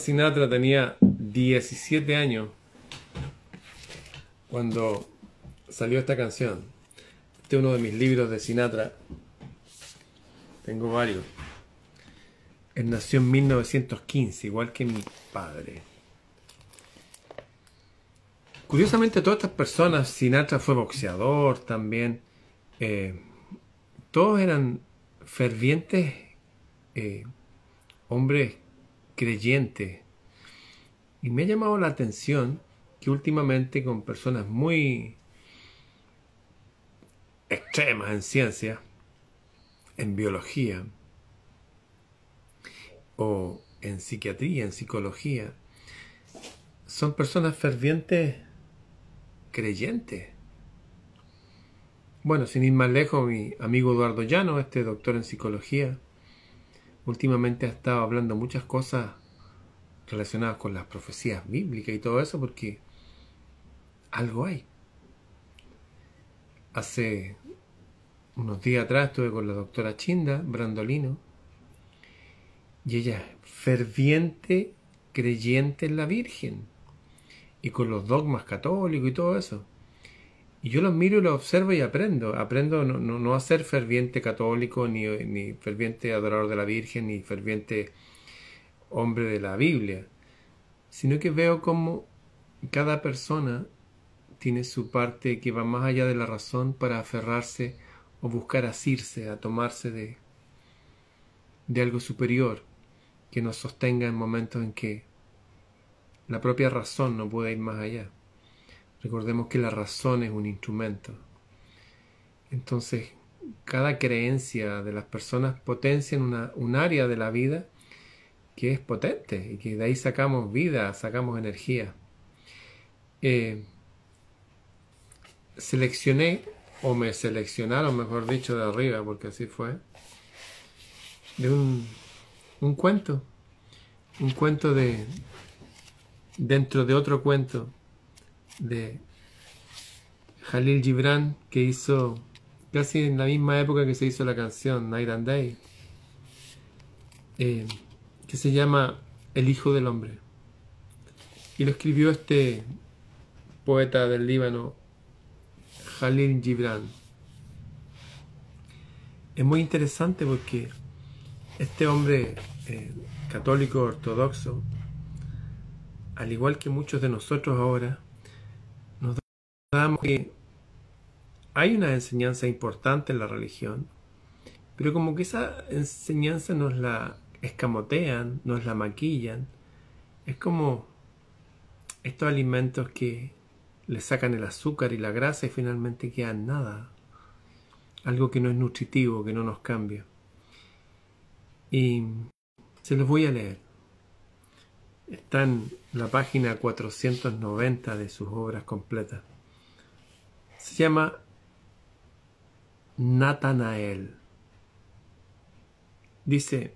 Sinatra tenía 17 años cuando salió esta canción. Este es uno de mis libros de Sinatra. Tengo varios. Él nació en 1915, igual que mi padre. Curiosamente, todas estas personas, Sinatra fue boxeador también, eh, todos eran fervientes eh, hombres creyentes. Y me ha llamado la atención que últimamente con personas muy extremas en ciencia, en biología, o en psiquiatría, en psicología, son personas fervientes creyentes. Bueno, sin ir más lejos, mi amigo Eduardo Llano, este doctor en psicología, últimamente ha estado hablando muchas cosas relacionadas con las profecías bíblicas y todo eso, porque algo hay. Hace unos días atrás estuve con la doctora Chinda Brandolino y ella es ferviente creyente en la Virgen y con los dogmas católicos y todo eso. Y yo los miro y los observo y aprendo. Aprendo no, no, no a ser ferviente católico, ni, ni ferviente adorador de la Virgen, ni ferviente hombre de la Biblia, sino que veo como cada persona tiene su parte que va más allá de la razón para aferrarse o buscar asirse, a tomarse de, de algo superior que nos sostenga en momentos en que la propia razón no puede ir más allá. Recordemos que la razón es un instrumento. Entonces, cada creencia de las personas potencia en una, un área de la vida que es potente y que de ahí sacamos vida, sacamos energía. Eh, seleccioné, o me seleccionaron, mejor dicho, de arriba, porque así fue, de un, un cuento, un cuento de, dentro de otro cuento de Jalil Gibran que hizo casi en la misma época que se hizo la canción Night and Day, eh, que se llama El Hijo del Hombre. Y lo escribió este poeta del Líbano, Jalil Gibran. Es muy interesante porque este hombre eh, católico ortodoxo, al igual que muchos de nosotros ahora, damos que hay una enseñanza importante en la religión, pero como que esa enseñanza nos la escamotean, nos la maquillan. Es como estos alimentos que le sacan el azúcar y la grasa y finalmente quedan nada. Algo que no es nutritivo, que no nos cambia. Y se los voy a leer. Está en la página 490 de sus obras completas. Se llama Natanael. Dice,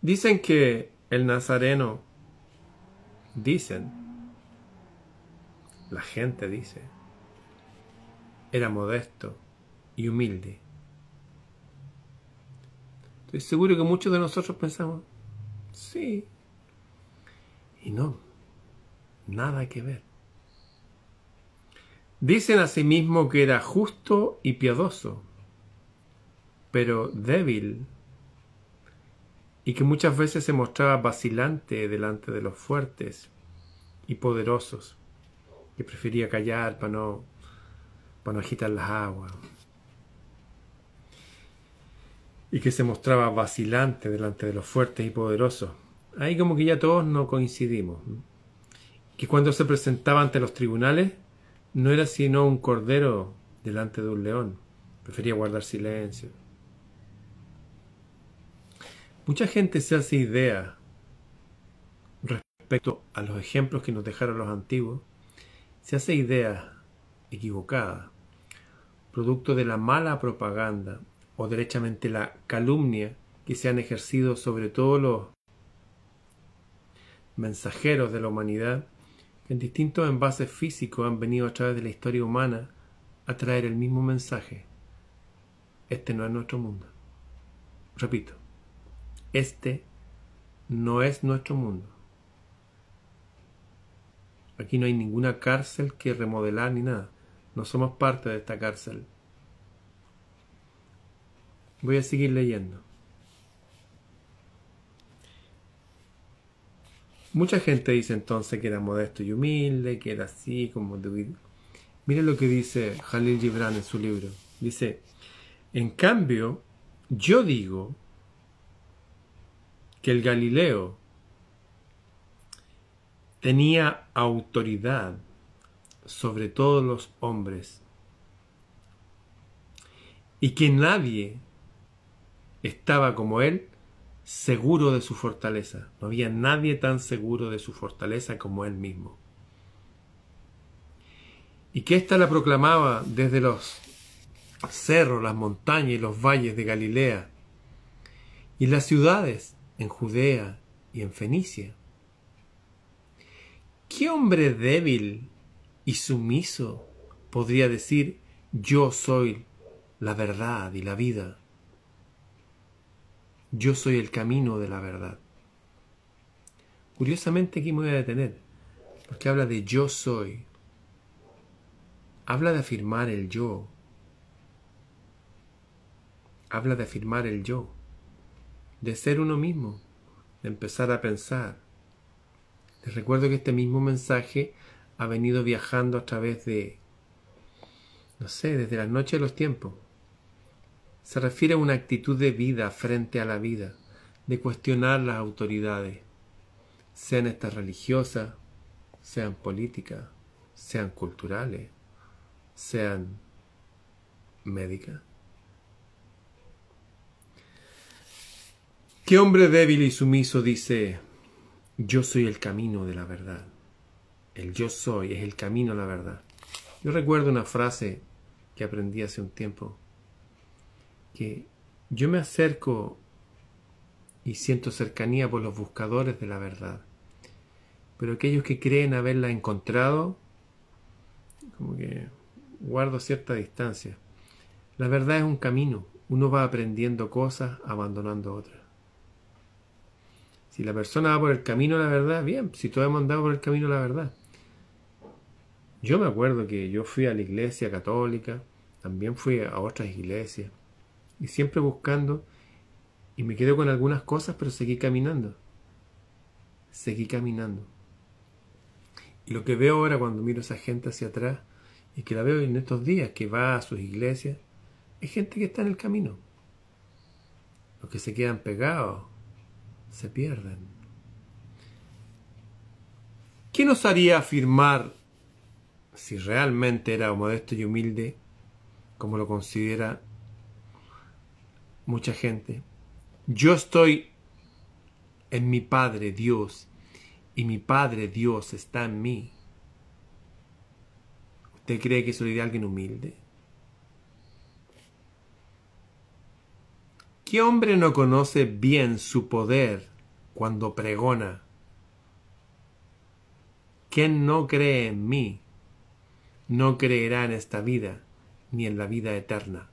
dicen que el nazareno, dicen, la gente dice, era modesto y humilde. Estoy seguro que muchos de nosotros pensamos, sí, y no, nada que ver. Dicen asimismo que era justo y piadoso, pero débil, y que muchas veces se mostraba vacilante delante de los fuertes y poderosos, que prefería callar para no, para no agitar las aguas, y que se mostraba vacilante delante de los fuertes y poderosos. Ahí como que ya todos no coincidimos. Que cuando se presentaba ante los tribunales no era sino un cordero delante de un león. Prefería guardar silencio. Mucha gente se hace idea respecto a los ejemplos que nos dejaron los antiguos, se hace idea equivocada, producto de la mala propaganda o derechamente la calumnia que se han ejercido sobre todos los mensajeros de la humanidad que en distintos envases físicos han venido a través de la historia humana a traer el mismo mensaje. Este no es nuestro mundo. Repito, este no es nuestro mundo. Aquí no hay ninguna cárcel que remodelar ni nada. No somos parte de esta cárcel. Voy a seguir leyendo. Mucha gente dice entonces que era modesto y humilde, que era así como... Miren lo que dice Jalil Gibran en su libro. Dice, en cambio, yo digo que el Galileo tenía autoridad sobre todos los hombres y que nadie estaba como él seguro de su fortaleza. No había nadie tan seguro de su fortaleza como él mismo. Y que ésta la proclamaba desde los cerros, las montañas y los valles de Galilea y las ciudades en Judea y en Fenicia. ¿Qué hombre débil y sumiso podría decir yo soy la verdad y la vida? Yo soy el camino de la verdad. Curiosamente aquí me voy a detener, porque habla de yo soy. Habla de afirmar el yo. Habla de afirmar el yo, de ser uno mismo, de empezar a pensar. Les recuerdo que este mismo mensaje ha venido viajando a través de, no sé, desde la noche de los tiempos se refiere a una actitud de vida frente a la vida, de cuestionar las autoridades, sean estas religiosas, sean políticas, sean culturales, sean médicas. ¿Qué hombre débil y sumiso dice, yo soy el camino de la verdad? El yo soy es el camino a la verdad. Yo recuerdo una frase que aprendí hace un tiempo que yo me acerco y siento cercanía por los buscadores de la verdad. Pero aquellos que creen haberla encontrado, como que guardo cierta distancia. La verdad es un camino. Uno va aprendiendo cosas, abandonando otras. Si la persona va por el camino de la verdad, bien, si todos hemos andado por el camino de la verdad. Yo me acuerdo que yo fui a la iglesia católica, también fui a otras iglesias y siempre buscando y me quedé con algunas cosas, pero seguí caminando. Seguí caminando. Y lo que veo ahora cuando miro a esa gente hacia atrás y que la veo en estos días que va a sus iglesias, es gente que está en el camino. Los que se quedan pegados se pierden. ¿Qué nos haría afirmar si realmente era modesto y humilde, como lo considera mucha gente. Yo estoy en mi Padre Dios y mi Padre Dios está en mí. ¿Usted cree que soy de alguien humilde? ¿Qué hombre no conoce bien su poder cuando pregona? ¿Quién no cree en mí no creerá en esta vida ni en la vida eterna?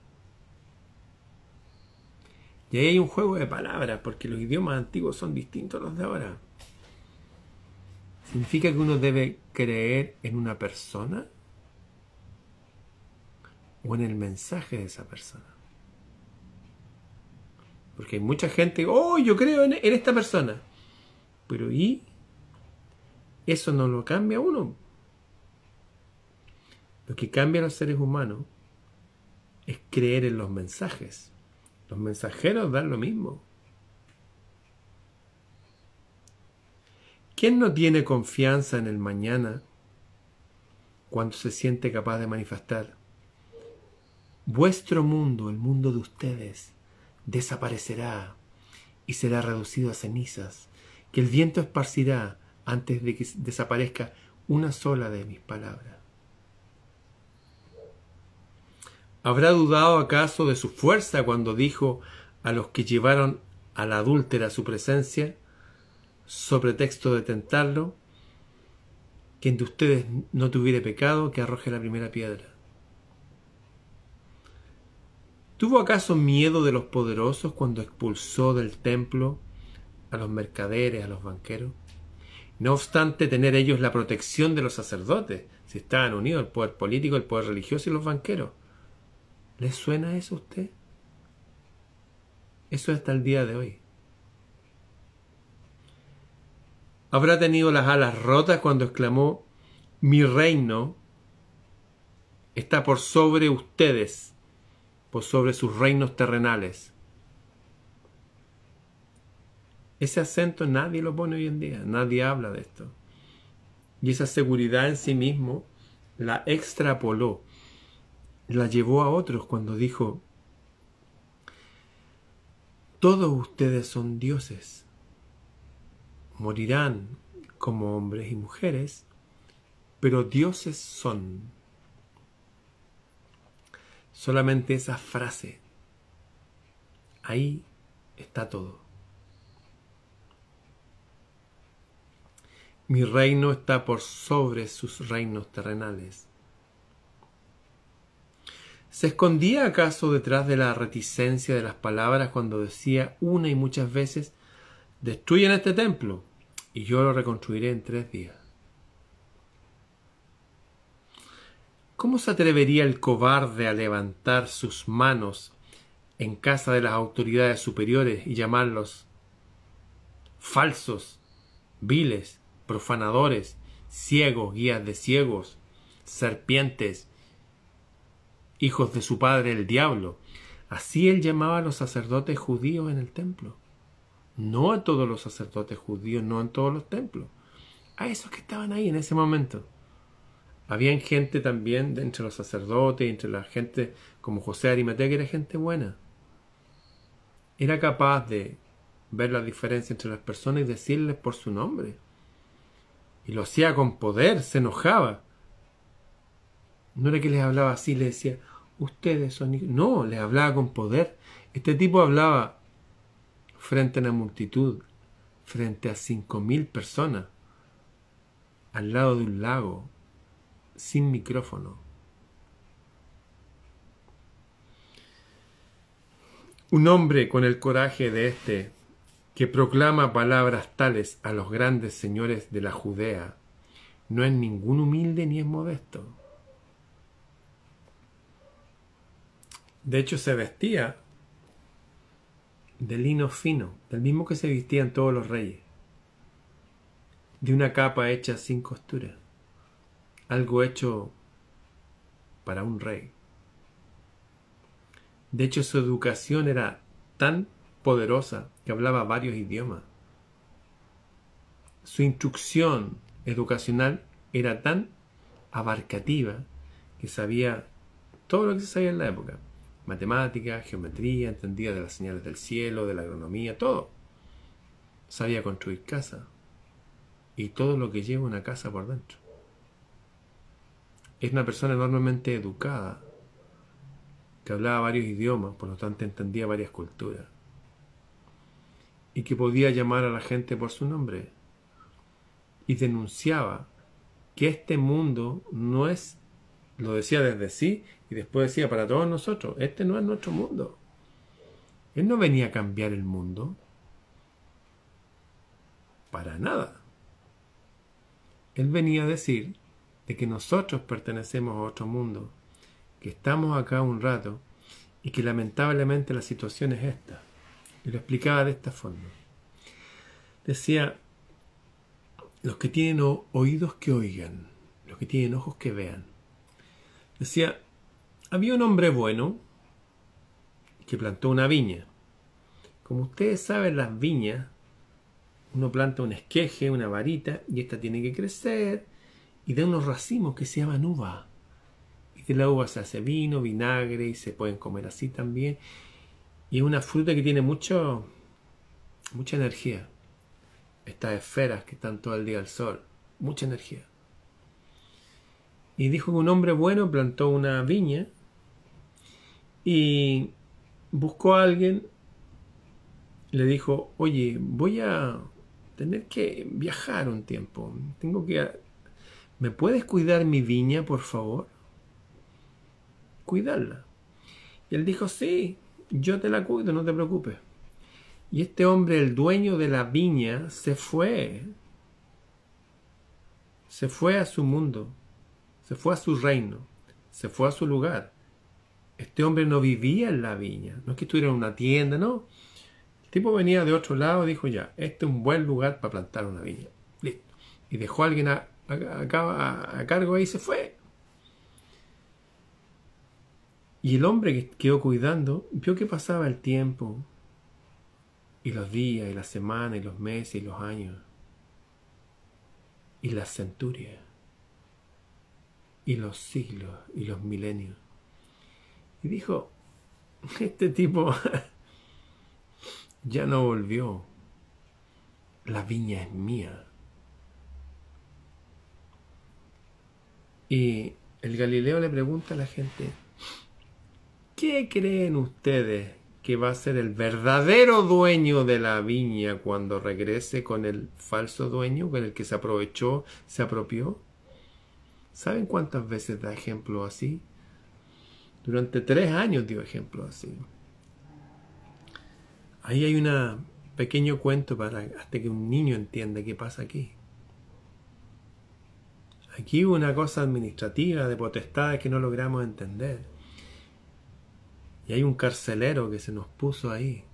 Y ahí hay un juego de palabras, porque los idiomas antiguos son distintos a los de ahora. ¿Significa que uno debe creer en una persona? ¿O en el mensaje de esa persona? Porque hay mucha gente, oh, yo creo en, esta persona. Pero ¿y? Eso no lo cambia uno. Lo que cambia a los seres humanos es creer en los mensajes. Los mensajeros dan lo mismo. ¿Quién no tiene confianza en el mañana cuando se siente capaz de manifestar? Vuestro mundo, el mundo de ustedes, desaparecerá y será reducido a cenizas, que el viento esparcirá antes de que desaparezca una sola de mis palabras. ¿Habrá dudado acaso de su fuerza cuando dijo a los que llevaron a la adúltera a su presencia, sobre texto de tentarlo, quien de ustedes no tuviere pecado, que arroje la primera piedra? ¿Tuvo acaso miedo de los poderosos cuando expulsó del templo a los mercaderes, a los banqueros? No obstante tener ellos la protección de los sacerdotes, si estaban unidos el poder político, el poder religioso y los banqueros. ¿Les suena eso a usted? Eso hasta el día de hoy. Habrá tenido las alas rotas cuando exclamó, mi reino está por sobre ustedes, por sobre sus reinos terrenales. Ese acento nadie lo pone hoy en día, nadie habla de esto. Y esa seguridad en sí mismo la extrapoló, la llevó a otros cuando dijo, todos ustedes son dioses, morirán como hombres y mujeres, pero dioses son. Solamente esa frase, ahí está todo. Mi reino está por sobre sus reinos terrenales. ¿Se escondía acaso detrás de la reticencia de las palabras cuando decía una y muchas veces, destruyen este templo y yo lo reconstruiré en tres días? ¿Cómo se atrevería el cobarde a levantar sus manos en casa de las autoridades superiores y llamarlos falsos, viles, profanadores, ciegos, guías de ciegos, serpientes, hijos de su padre el diablo. Así él llamaba a los sacerdotes judíos en el templo. No a todos los sacerdotes judíos, no en todos los templos. A esos que estaban ahí en ese momento. Había gente también entre los sacerdotes, entre la gente como José Arimatea, que era gente buena. Era capaz de ver la diferencia entre las personas y decirles por su nombre. Y lo hacía con poder, se enojaba. No era que les hablaba así, le decía, ustedes son... No, les hablaba con poder. Este tipo hablaba frente a una multitud, frente a cinco mil personas, al lado de un lago, sin micrófono. Un hombre con el coraje de este que proclama palabras tales a los grandes señores de la Judea, no es ningún humilde ni es modesto. De hecho, se vestía de lino fino, del mismo que se vestían todos los reyes, de una capa hecha sin costura, algo hecho para un rey. De hecho, su educación era tan poderosa que hablaba varios idiomas. Su instrucción educacional era tan abarcativa que sabía todo lo que se sabía en la época. Matemática, geometría, entendía de las señales del cielo, de la agronomía, todo. Sabía construir casa y todo lo que lleva una casa por dentro. Es una persona enormemente educada, que hablaba varios idiomas, por lo tanto entendía varias culturas y que podía llamar a la gente por su nombre. Y denunciaba que este mundo no es, lo decía desde sí, y después decía para todos nosotros, este no es nuestro mundo. Él no venía a cambiar el mundo. Para nada. Él venía a decir de que nosotros pertenecemos a otro mundo, que estamos acá un rato y que lamentablemente la situación es esta Y lo explicaba de esta forma. Decía, los que tienen oídos que oigan, los que tienen ojos que vean. Decía, había un hombre bueno que plantó una viña. Como ustedes saben, las viñas, uno planta un esqueje, una varita, y esta tiene que crecer y da unos racimos que se llaman uva. Y de la uva se hace vino, vinagre y se pueden comer así también. Y es una fruta que tiene mucho, mucha energía. Estas esferas que están todo el día al sol, mucha energía. Y dijo que un hombre bueno plantó una viña y buscó a alguien, le dijo, oye, voy a tener que viajar un tiempo, tengo que... ¿Me puedes cuidar mi viña, por favor? Cuidarla. Y él dijo, sí, yo te la cuido, no te preocupes. Y este hombre, el dueño de la viña, se fue. Se fue a su mundo, se fue a su reino, se fue a su lugar. Este hombre no vivía en la viña, no es que estuviera en una tienda, no. El tipo venía de otro lado y dijo ya, este es un buen lugar para plantar una viña. Listo. Y dejó a alguien a, a cargo ahí y se fue. Y el hombre que quedó cuidando vio que pasaba el tiempo, y los días, y las semanas, y los meses, y los años, y las centurias, y los siglos, y los milenios. Y dijo, este tipo ya no volvió, la viña es mía. Y el Galileo le pregunta a la gente, ¿Qué creen ustedes que va a ser el verdadero dueño de la viña cuando regrese con el falso dueño, con el que se aprovechó, se apropió? ¿Saben cuántas veces da ejemplo así? Durante tres años dio ejemplo así. Ahí hay un pequeño cuento para hasta que un niño entienda qué pasa aquí. Aquí hubo una cosa administrativa de potestades que no logramos entender. Y hay un carcelero que se nos puso ahí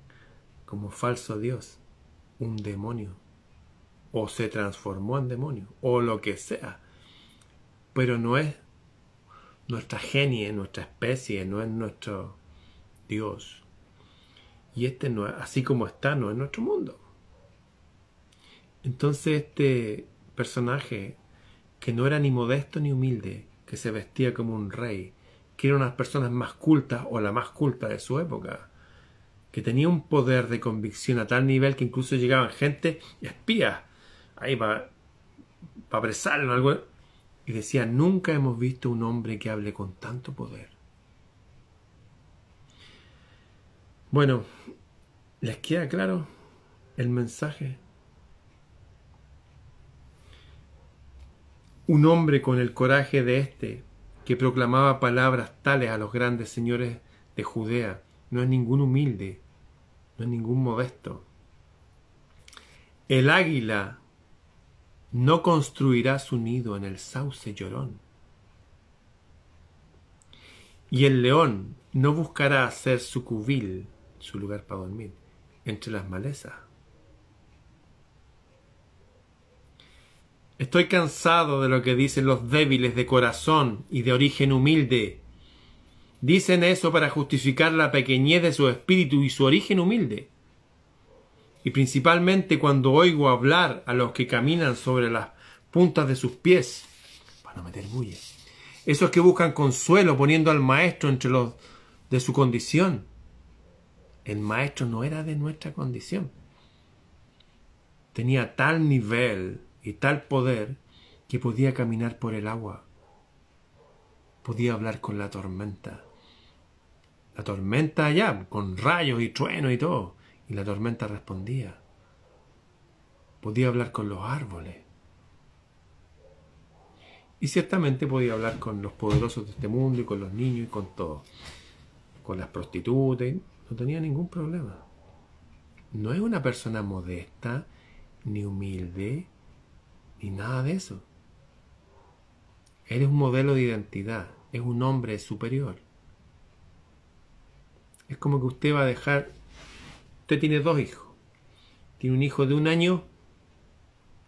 como falso Dios, un demonio. O se transformó en demonio, o lo que sea. Pero no es nuestra genie, nuestra especie, no es nuestro Dios. Y este no así como está, no es nuestro mundo. Entonces este personaje, que no era ni modesto ni humilde, que se vestía como un rey, que eran unas personas más cultas o la más culta de su época, que tenía un poder de convicción a tal nivel que incluso llegaban gente espías ahí para pa apresarlo algo y decía nunca hemos visto un hombre que hable con tanto poder. Bueno, ¿les queda claro el mensaje? Un hombre con el coraje de este que proclamaba palabras tales a los grandes señores de Judea. No es ningún humilde, no es ningún modesto. El águila no construirá su nido en el sauce llorón. Y el león no buscará hacer su cubil, su lugar para dormir, entre las malezas. Estoy cansado de lo que dicen los débiles de corazón y de origen humilde. Dicen eso para justificar la pequeñez de su espíritu y su origen humilde. Y principalmente cuando oigo hablar a los que caminan sobre las puntas de sus pies, para no meter bulla. Esos que buscan consuelo poniendo al maestro entre los de su condición. El maestro no era de nuestra condición. Tenía tal nivel y tal poder que podía caminar por el agua, podía hablar con la tormenta. La tormenta allá, con rayos y truenos y todo, y la tormenta respondía. Podía hablar con los árboles. Y ciertamente podía hablar con los poderosos de este mundo y con los niños y con todo. Con las prostitutas, no tenía ningún problema. No es una persona modesta ni humilde, ni nada de eso. Eres un modelo de identidad, es un hombre superior. Es como que usted va a dejar Usted tiene dos hijos. Tiene un hijo de un año,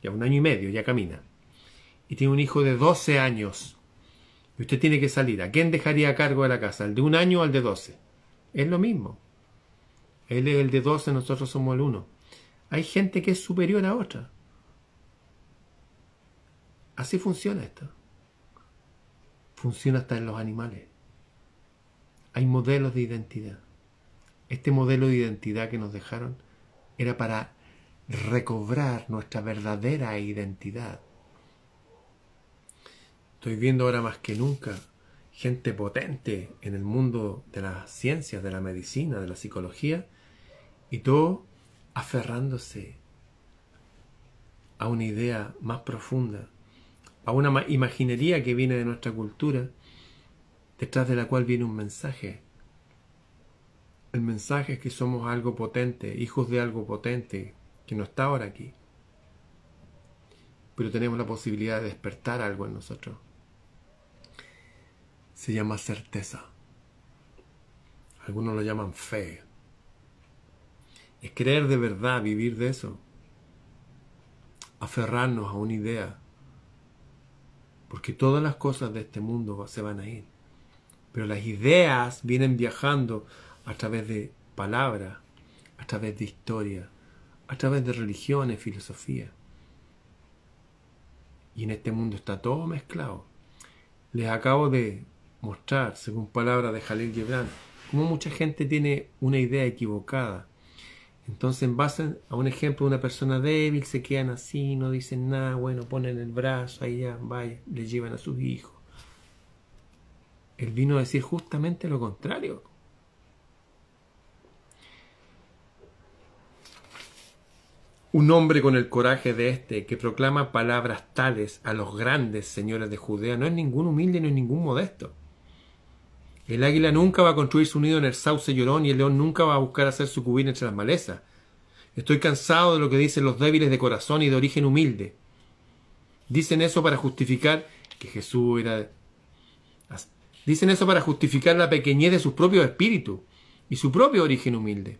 ya un año y medio, ya camina. Y tiene un hijo de 12 años. Y usted tiene que salir. ¿A quién dejaría a cargo de la casa? ¿Al de un año o al de 12? Es lo mismo. Él es el de 12, nosotros somos el 1. Hay gente que es superior a otra. Así funciona esto. Funciona hasta en los animales. Hay modelos de identidad. Este modelo de identidad que nos dejaron era para recobrar nuestra verdadera identidad. Estoy viendo ahora más que nunca gente potente en el mundo de las ciencias, de la medicina, de la psicología, y todo aferrándose a una idea más profunda, a una imaginería que viene de nuestra cultura, detrás de la cual viene un mensaje. El mensaje es que somos algo potente, hijos de algo potente, que no está ahora aquí. Pero tenemos la posibilidad de despertar algo en nosotros. Se llama certeza. Algunos lo llaman fe. Es creer de verdad, vivir de eso. Aferrarnos a una idea. Porque todas las cosas de este mundo se van a ir. Pero las ideas vienen viajando a través de palabras, a través de historia, a través de religiones, filosofía. Y en este mundo está todo mezclado. Les acabo de mostrar, según palabras de Jalil Gibran, cómo mucha gente tiene una idea equivocada. Entonces, en base a un ejemplo de una persona débil, se quedan así, no dicen nada, bueno, ponen el brazo, ahí ya, vaya, le llevan a sus hijos. Él vino a decir justamente lo contrario. Un hombre con el coraje de este, que proclama palabras tales a los grandes señores de Judea, no es ningún humilde ni ningún modesto. El águila nunca va a construir su nido en el sauce llorón y el león nunca va a buscar hacer su cubina entre las malezas. Estoy cansado de lo que dicen los débiles de corazón y de origen humilde. Dicen eso para justificar que Jesús era... Dicen eso para justificar la pequeñez de sus propios espíritus y su propio origen humilde.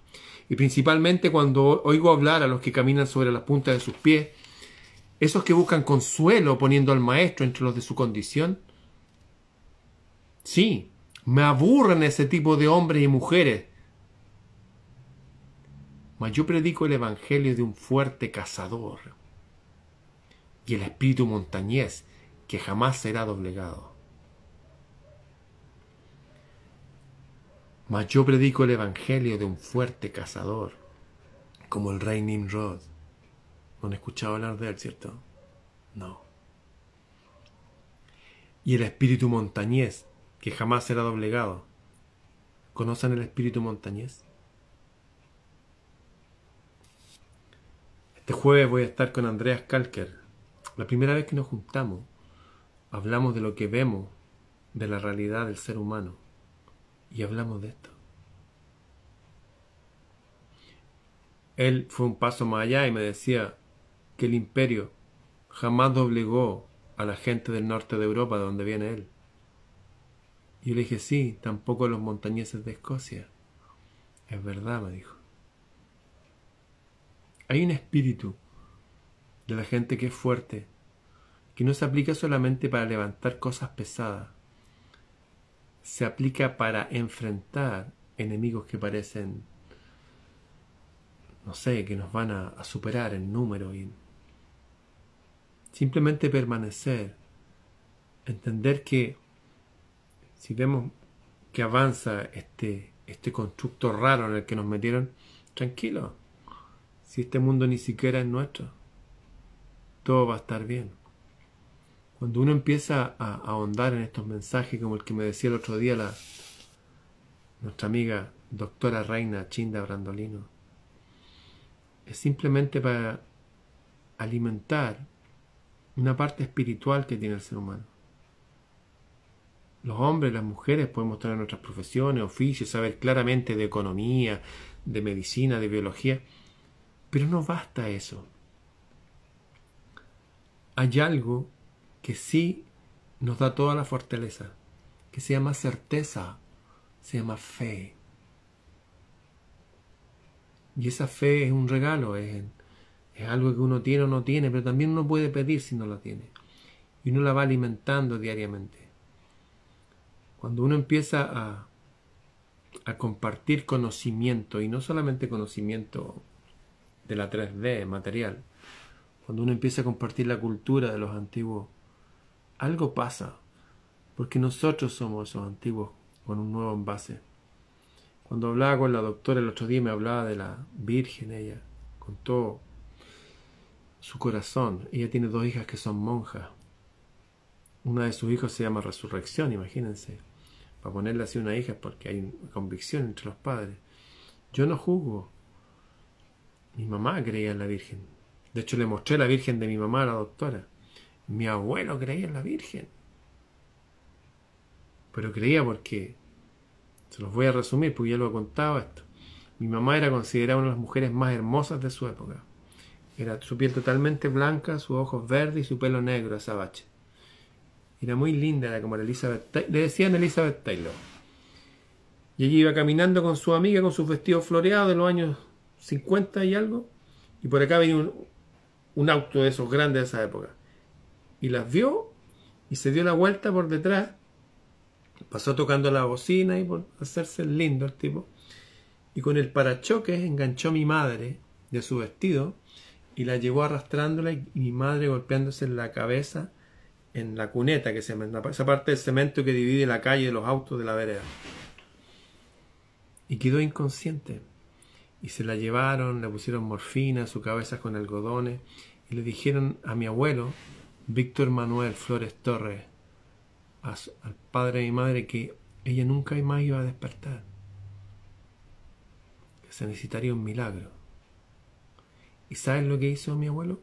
Y principalmente cuando oigo hablar a los que caminan sobre las puntas de sus pies, esos que buscan consuelo poniendo al maestro entre los de su condición. Sí, me aburren ese tipo de hombres y mujeres. Mas yo predico el evangelio de un fuerte cazador y el espíritu montañés que jamás será doblegado. Mas yo predico el evangelio de un fuerte cazador, como el rey Nimrod. ¿No han escuchado hablar de él, cierto? No. Y el espíritu montañés que jamás será doblegado. ¿Conocen el espíritu montañés? Este jueves voy a estar con Andreas Kalker. La primera vez que nos juntamos, hablamos de lo que vemos de la realidad del ser humano y hablamos de esto. Él fue un paso más allá y me decía que el imperio jamás doblegó a la gente del norte de Europa de donde viene él. Y yo le dije, sí, tampoco los montañeses de Escocia. Es verdad, me dijo. Hay un espíritu de la gente que es fuerte, que no se aplica solamente para levantar cosas pesadas, se aplica para enfrentar enemigos que parecen, no sé, que nos van a, superar en número y simplemente permanecer, entender que si vemos que avanza este, este constructo raro en el que nos metieron, tranquilo, si este mundo ni siquiera es nuestro, todo va a estar bien. Cuando uno empieza a, ahondar en estos mensajes, como el que me decía el otro día la, nuestra amiga doctora Reina Chinda Brandolino, es simplemente para alimentar una parte espiritual que tiene el ser humano los hombres, las mujeres podemos tener nuestras profesiones, oficios, saber claramente de economía, de medicina, de biología, pero no basta eso. Hay algo que sí nos da toda la fortaleza, que se llama certeza, se llama fe. Y esa fe es un regalo, es, es algo que uno tiene o no tiene, pero también uno puede pedir si no la tiene. Y uno la va alimentando diariamente. Cuando uno empieza a, a compartir conocimiento, y no solamente conocimiento de la 3D material, cuando uno empieza a compartir la cultura de los antiguos, algo pasa, porque nosotros somos esos antiguos con un nuevo envase. Cuando hablaba con la doctora el otro día me hablaba de la Virgen, ella contó su corazón. Ella tiene dos hijas que son monjas. Una de sus hijos se llama Resurrección, imagínense. Para ponerle así una hija porque hay convicción entre los padres. Yo no juzgo. Mi mamá creía en la Virgen. De hecho, le mostré la Virgen de mi mamá a la doctora. Mi abuelo creía en la Virgen. Pero creía porque, se los voy a resumir porque ya lo he contado esto. Mi mamá era considerada una de las mujeres más hermosas de su época. Era su piel totalmente blanca, sus ojos verdes y su pelo negro, azabache. Era muy linda, era como la Elizabeth Le decían Elizabeth Taylor. Y ella iba caminando con su amiga con sus vestidos floreados de los años 50 y algo. Y por acá venía un, un auto de esos grandes de esa época. Y las vio y se dio la vuelta por detrás. Pasó tocando la bocina y por hacerse lindo el tipo. Y con el parachoques enganchó a mi madre de su vestido y la llevó arrastrándola y mi madre golpeándose en la cabeza en la cuneta, que se esa parte del cemento que divide la calle de los autos de la vereda. Y quedó inconsciente. Y se la llevaron, le pusieron morfina, su cabeza con algodones y le dijeron a mi abuelo, Víctor Manuel Flores Torres, al padre mi madre, que ella nunca más iba a despertar, que se necesitaría un milagro. ¿Y sabes lo que hizo mi abuelo?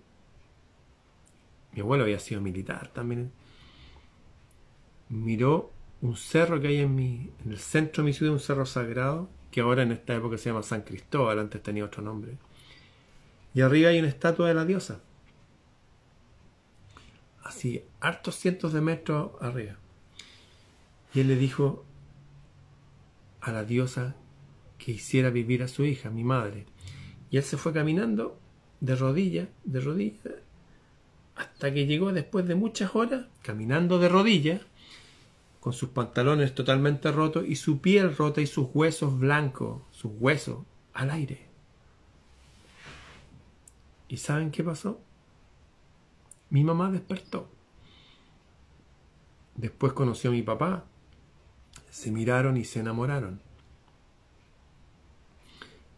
Mi abuelo había sido militar también. Miró un cerro que hay en, mi, en el centro de mi ciudad, un cerro sagrado, que ahora en esta época se llama San Cristóbal, antes tenía otro nombre. Y arriba hay una estatua de la diosa así hartos cientos de metros arriba. Y él le dijo a la diosa que hiciera vivir a su hija, mi madre. Y él se fue caminando de rodillas, de rodillas, hasta que llegó después de muchas horas, caminando de rodillas, con sus pantalones totalmente rotos y su piel rota y sus huesos blancos, sus huesos al aire. ¿Y saben qué pasó? Mi mamá despertó. Después conoció a mi papá. Se miraron y se enamoraron.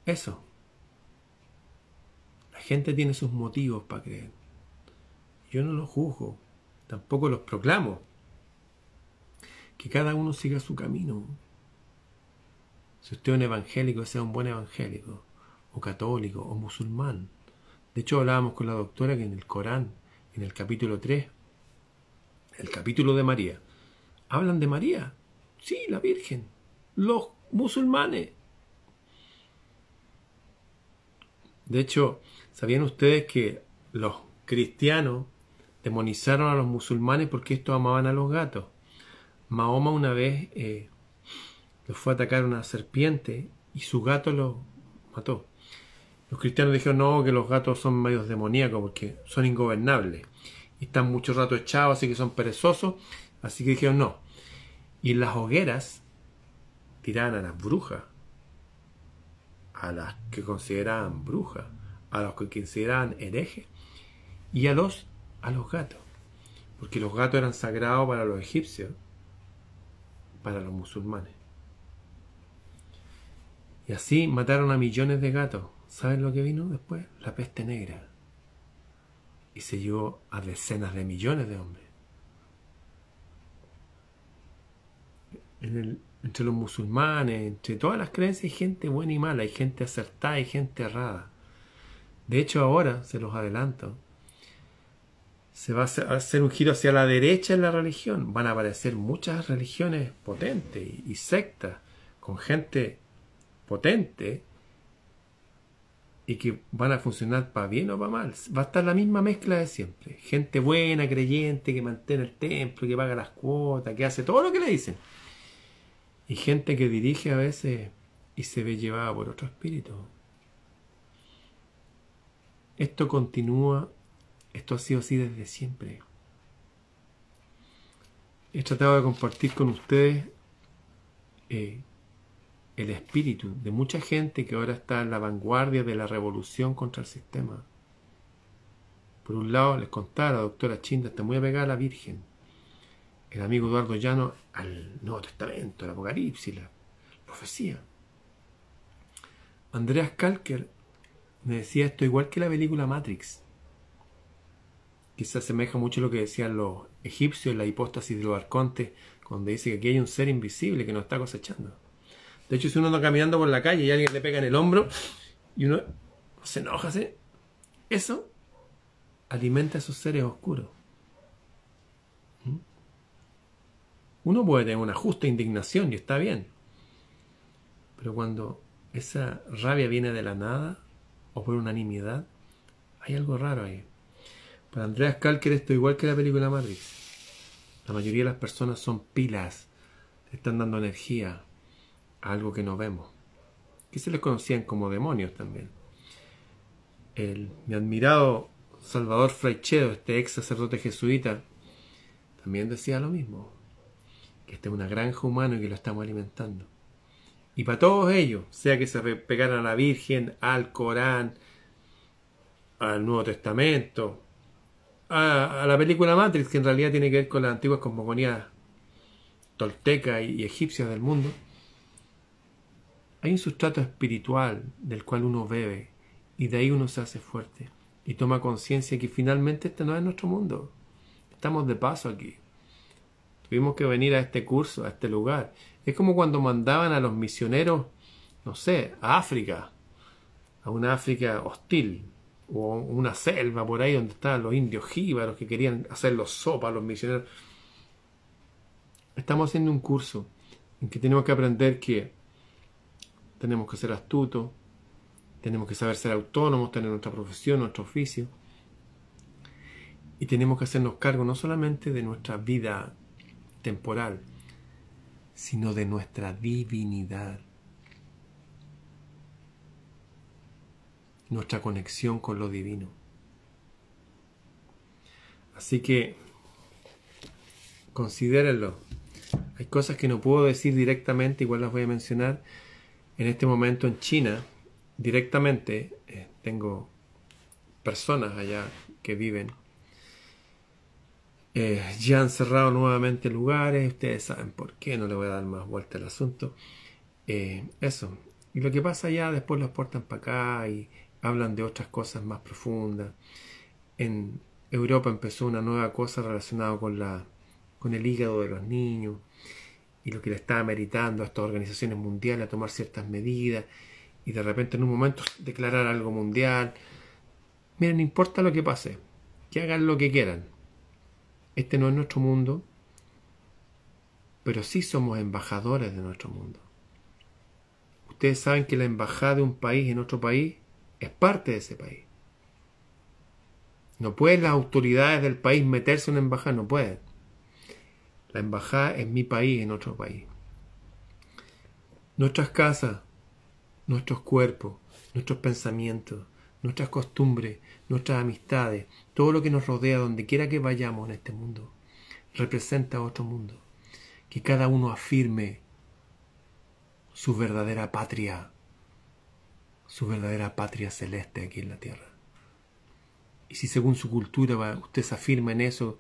Eso. La gente tiene sus motivos para creer. Yo no los juzgo, tampoco los proclamo. Que cada uno siga su camino. Si usted es un evangélico, sea un buen evangélico, o católico, o musulmán. De hecho, hablábamos con la doctora que en el Corán en el capítulo 3, el capítulo de María, hablan de María. Sí, la Virgen. Los musulmanes. De hecho, ¿sabían ustedes que los cristianos demonizaron a los musulmanes porque estos amaban a los gatos? Mahoma una vez eh, fue a atacar una serpiente y su gato lo mató. Los cristianos dijeron no, que los gatos son medios demoníacos porque son ingobernables y están mucho rato echados, así que son perezosos. Así que dijeron no. Y las hogueras tiraban a las brujas, a las que consideraban brujas, a los que consideraban herejes y a los, a los gatos. Porque los gatos eran sagrados para los egipcios, para los musulmanes. Y así mataron a millones de gatos ¿Saben lo que vino después? La peste negra. Y se llevó a decenas de millones de hombres. entre los musulmanes, entre todas las creencias hay gente buena y mala, hay gente acertada y gente errada. De hecho ahora, se los adelanto, se va a hacer un giro hacia la derecha en la religión. Van a aparecer muchas religiones potentes y sectas con gente potente y que van a funcionar para bien o para mal. Va a estar la misma mezcla de siempre. Gente buena, creyente, que mantiene el templo, que paga las cuotas, que hace todo lo que le dicen. Y gente que dirige a veces y se ve llevada por otro espíritu. Esto continúa, esto ha sido así desde siempre. He tratado de compartir con ustedes eh, el espíritu de mucha gente que ahora está en la vanguardia de la revolución contra el sistema. Por un lado, les contaba, la doctora Chinda está muy apegada a la Virgen. El amigo Eduardo Llano al Nuevo Testamento, al Apocalipsis, la profecía. Andreas Kalker me decía esto igual que la película Matrix. Quizás asemeja mucho a lo que decían los egipcios en la hipóstasis de los arcontes, cuando dice que aquí hay un ser invisible que nos está cosechando. De hecho, si uno anda caminando por la calle y alguien le pega en el hombro y uno se enoja, ¿sí? eso alimenta a esos seres oscuros. ¿Mm? Uno puede tener una justa indignación y está bien. Pero cuando esa rabia viene de la nada o por unanimidad, hay algo raro ahí. Para Andreas Kalker esto igual que la película Matrix. La mayoría de las personas son pilas, están dando energía algo que no vemos. Que se les conocían como demonios también. El, mi admirado Salvador Fraichedo, este ex sacerdote jesuita, también decía lo mismo. Que este es una granja humana y que lo estamos alimentando. Y para todos ellos, sea que se pegaran a la Virgen, al Corán, al Nuevo Testamento, a, la película Matrix, que en realidad tiene que ver con las antiguas cosmogonías toltecas y, y egipcias del mundo, hay un sustrato espiritual del cual uno bebe y de ahí uno se hace fuerte y toma conciencia que finalmente este no es nuestro mundo. Estamos de paso aquí. Tuvimos que venir a este curso, a este lugar. Es como cuando mandaban a los misioneros, no sé, a África, a una África hostil, o una selva por ahí donde estaban los indios jíbaros que querían hacer los sopas a los misioneros. Estamos haciendo un curso en que tenemos que aprender que tenemos que ser astutos, tenemos que saber ser autónomos, tener nuestra profesión, nuestro oficio. Y tenemos que hacernos cargo no solamente de nuestra vida temporal, sino de nuestra divinidad, nuestra conexión con lo divino. Así que considérenlo. Hay cosas que no puedo decir directamente, igual las voy a mencionar. En este momento en China, directamente, eh, tengo personas allá que viven eh, ya han cerrado nuevamente lugares, ustedes saben por qué, no le voy a dar más vuelta al asunto. Eh, eso. Y lo que pasa ya después los portan para acá y hablan de otras cosas más profundas. En Europa empezó una nueva cosa relacionada con, la, con el hígado de los niños y lo que le está meritando a estas organizaciones mundiales a tomar ciertas medidas y de repente en un momento declarar algo mundial. Miren, no importa lo que pase, que hagan lo que quieran este no es nuestro mundo, pero sí somos embajadores de nuestro mundo. Ustedes saben que la embajada de un país en otro país es parte de ese país. No pueden las autoridades del país meterse en una embajada, no pueden. La embajada es mi país en otro país. Nuestras casas, nuestros cuerpos, nuestros pensamientos, nuestras costumbres, nuestras amistades, todo lo que nos rodea donde quiera que vayamos en este mundo, representa otro mundo. Que cada uno afirme su verdadera patria, su verdadera patria celeste aquí en la tierra. Y si según su cultura usted se afirma en eso,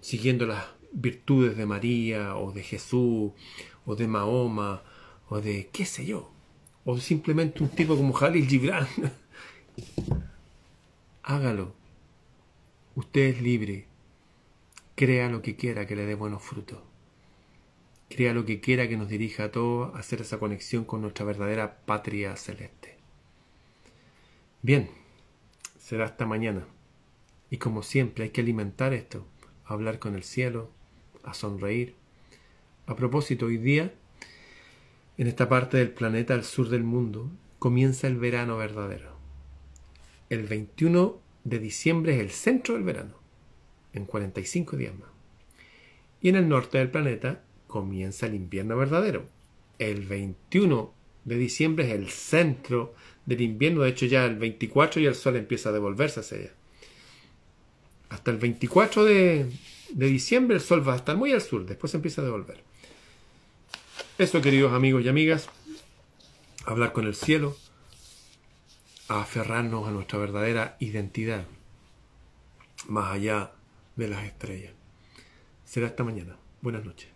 siguiendo las virtudes de María o de Jesús o de Mahoma o de qué sé yo, o simplemente un tipo como Jalil Gibran, hágalo. Usted es libre. Crea lo que quiera que le dé buenos frutos. Crea lo que quiera que nos dirija a todos a hacer esa conexión con nuestra verdadera patria celeste. Bien, será hasta mañana. Y como siempre hay que alimentar esto, hablar con el cielo, a sonreír. A propósito, hoy día en esta parte del planeta al sur del mundo comienza el verano verdadero. El 21 de diciembre es el centro del verano, en 45 días más. Y en el norte del planeta comienza el invierno verdadero. El 21 de diciembre es el centro del invierno. De hecho, ya el 24 y el sol empieza a devolverse hacia allá. Hasta el 24 de, de diciembre el sol va a estar muy al sur, después empieza a devolver. Eso, queridos amigos y amigas, hablar con el cielo, a aferrarnos a nuestra verdadera identidad, más allá de las estrellas. Será esta mañana. Buenas noches.